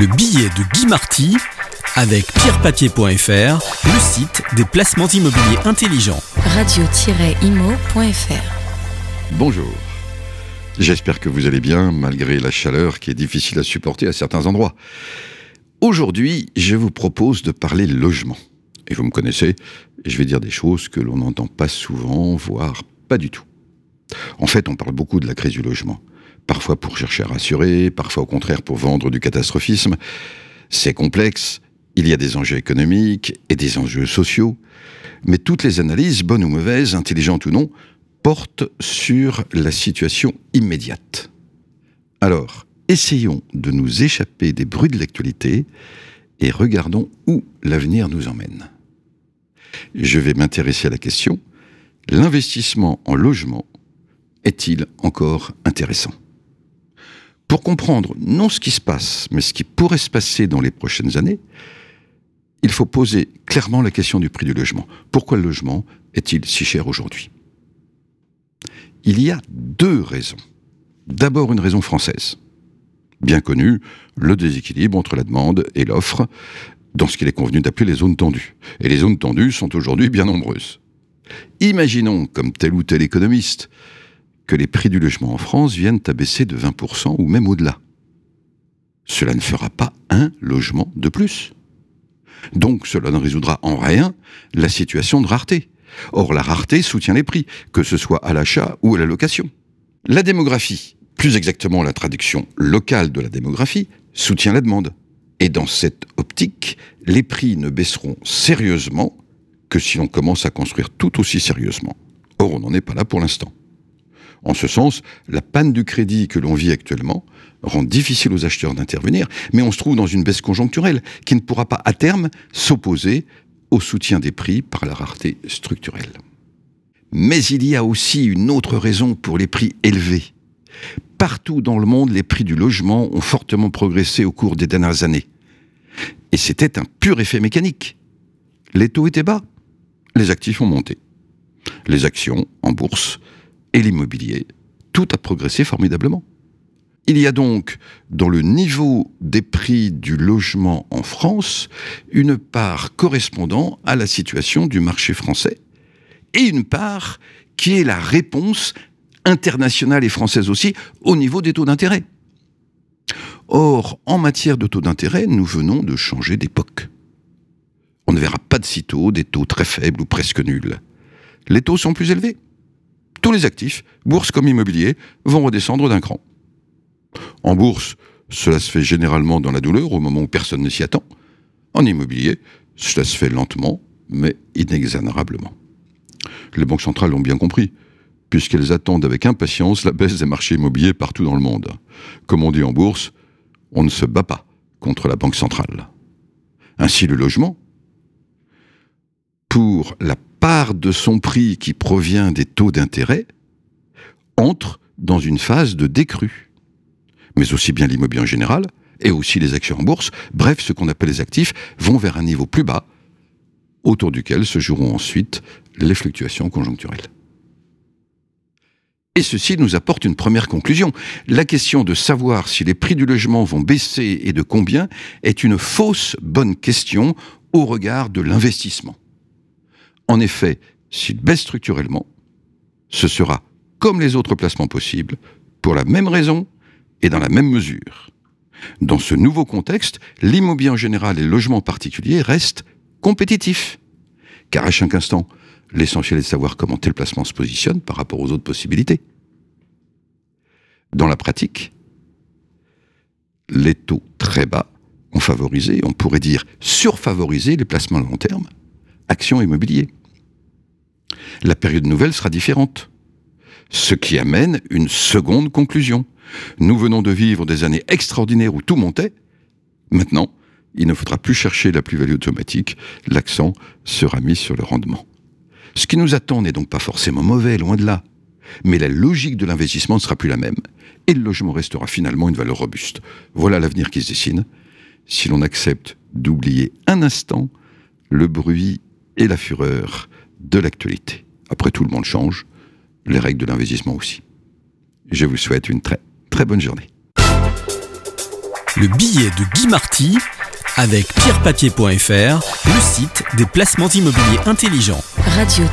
Le billet de Guy Marty avec pierrepapier.fr, le site des placements immobiliers intelligents. radio-imo.fr Bonjour. J'espère que vous allez bien malgré la chaleur qui est difficile à supporter à certains endroits. Aujourd'hui, je vous propose de parler logement. Et vous me connaissez, je vais dire des choses que l'on n'entend pas souvent, voire pas du tout. En fait, on parle beaucoup de la crise du logement. Parfois pour chercher à rassurer, parfois au contraire pour vendre du catastrophisme. C'est complexe, il y a des enjeux économiques et des enjeux sociaux, mais toutes les analyses, bonnes ou mauvaises, intelligentes ou non, portent sur la situation immédiate. Alors, essayons de nous échapper des bruits de l'actualité et regardons où l'avenir nous emmène. Je vais m'intéresser à la question, l'investissement en logement est-il encore intéressant? Pour comprendre non ce qui se passe, mais ce qui pourrait se passer dans les prochaines années, il faut poser clairement la question du prix du logement. Pourquoi le logement est-il si cher aujourd'hui? Il y a deux raisons. D'abord une raison française. Bien connue, le déséquilibre entre la demande et l'offre dans ce qu'il est convenu d'appeler les zones tendues. Et les zones tendues sont aujourd'hui bien nombreuses. Imaginons, comme tel ou tel économiste, que les prix du logement en France viennent à baisser de 20% ou même au-delà. Cela ne fera pas un logement de plus. Donc cela ne résoudra en rien la situation de rareté. Or la rareté soutient les prix, que ce soit à l'achat ou à la location. La démographie, plus exactement la traduction locale de la démographie, soutient la demande. Et dans cette optique, les prix ne baisseront sérieusement que si l'on commence à construire tout aussi sérieusement. Or, on n'en est pas là pour l'instant. En ce sens, la panne du crédit que l'on vit actuellement rend difficile aux acheteurs d'intervenir, mais on se trouve dans une baisse conjoncturelle qui ne pourra pas à terme s'opposer au soutien des prix par la rareté structurelle. Mais il y a aussi une autre raison pour les prix élevés. Partout dans le monde, les prix du logement ont fortement progressé au cours des dernières années. Et c'était un pur effet mécanique. Les taux étaient bas, les actifs ont monté. Les actions en bourse et l'immobilier, tout a progressé formidablement. Il y a donc, dans le niveau des prix du logement en France, une part correspondant à la situation du marché français, et une part qui est la réponse internationale et française aussi au niveau des taux d'intérêt. Or, en matière de taux d'intérêt, nous venons de changer d'époque. On ne verra pas de sitôt des taux très faibles ou presque nuls. Les taux sont plus élevés tous les actifs, bourse comme immobilier, vont redescendre d'un cran. En bourse, cela se fait généralement dans la douleur au moment où personne ne s'y attend. En immobilier, cela se fait lentement, mais inexorablement. Les banques centrales l'ont bien compris, puisqu'elles attendent avec impatience la baisse des marchés immobiliers partout dans le monde. Comme on dit en bourse, on ne se bat pas contre la banque centrale. Ainsi le logement, pour la part de son prix qui provient des taux d'intérêt entre dans une phase de décrue. Mais aussi bien l'immobilier en général, et aussi les actions en bourse, bref, ce qu'on appelle les actifs, vont vers un niveau plus bas, autour duquel se joueront ensuite les fluctuations conjoncturelles. Et ceci nous apporte une première conclusion. La question de savoir si les prix du logement vont baisser et de combien est une fausse bonne question au regard de l'investissement. En effet, s'il baisse structurellement, ce sera comme les autres placements possibles, pour la même raison et dans la même mesure. Dans ce nouveau contexte, l'immobilier en général et le logement en particulier restent compétitifs. Car à chaque instant, l'essentiel est de savoir comment tel placement se positionne par rapport aux autres possibilités. Dans la pratique, les taux très bas ont favorisé, on pourrait dire surfavorisé les placements à long terme, actions immobiliers la période nouvelle sera différente. Ce qui amène une seconde conclusion. Nous venons de vivre des années extraordinaires où tout montait. Maintenant, il ne faudra plus chercher la plus-value automatique, l'accent sera mis sur le rendement. Ce qui nous attend n'est donc pas forcément mauvais, loin de là. Mais la logique de l'investissement ne sera plus la même, et le logement restera finalement une valeur robuste. Voilà l'avenir qui se dessine, si l'on accepte d'oublier un instant le bruit et la fureur de l'actualité. Après tout, le monde change, les règles de l'investissement aussi. Je vous souhaite une très très bonne journée. Le billet de Guy Marty avec pierrepapier.fr, le site des placements immobiliers intelligents. Radio-imo.fr